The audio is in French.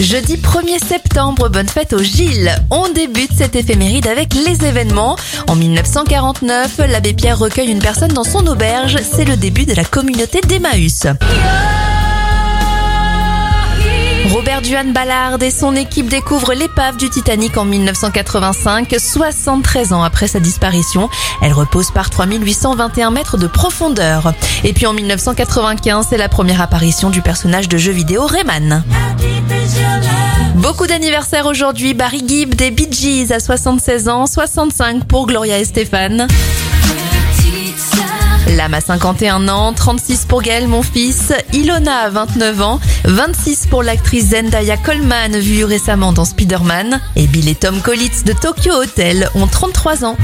Jeudi 1er septembre, bonne fête au Gilles. On débute cette éphéméride avec les événements. En 1949, l'abbé Pierre recueille une personne dans son auberge. C'est le début de la communauté d'Emmaüs. Robert Duhan Ballard et son équipe découvrent l'épave du Titanic en 1985, 73 ans après sa disparition. Elle repose par 3821 mètres de profondeur. Et puis en 1995, c'est la première apparition du personnage de jeu vidéo Rayman. Beaucoup d'anniversaires aujourd'hui. Barry Gibb des Bee Gees à 76 ans, 65 pour Gloria Estefan. Lame à 51 ans, 36 pour Gaël mon fils, Ilona à 29 ans, 26 pour l'actrice Zendaya Coleman vue récemment dans Spider-Man et Bill et Tom Collins de Tokyo Hotel ont 33 ans.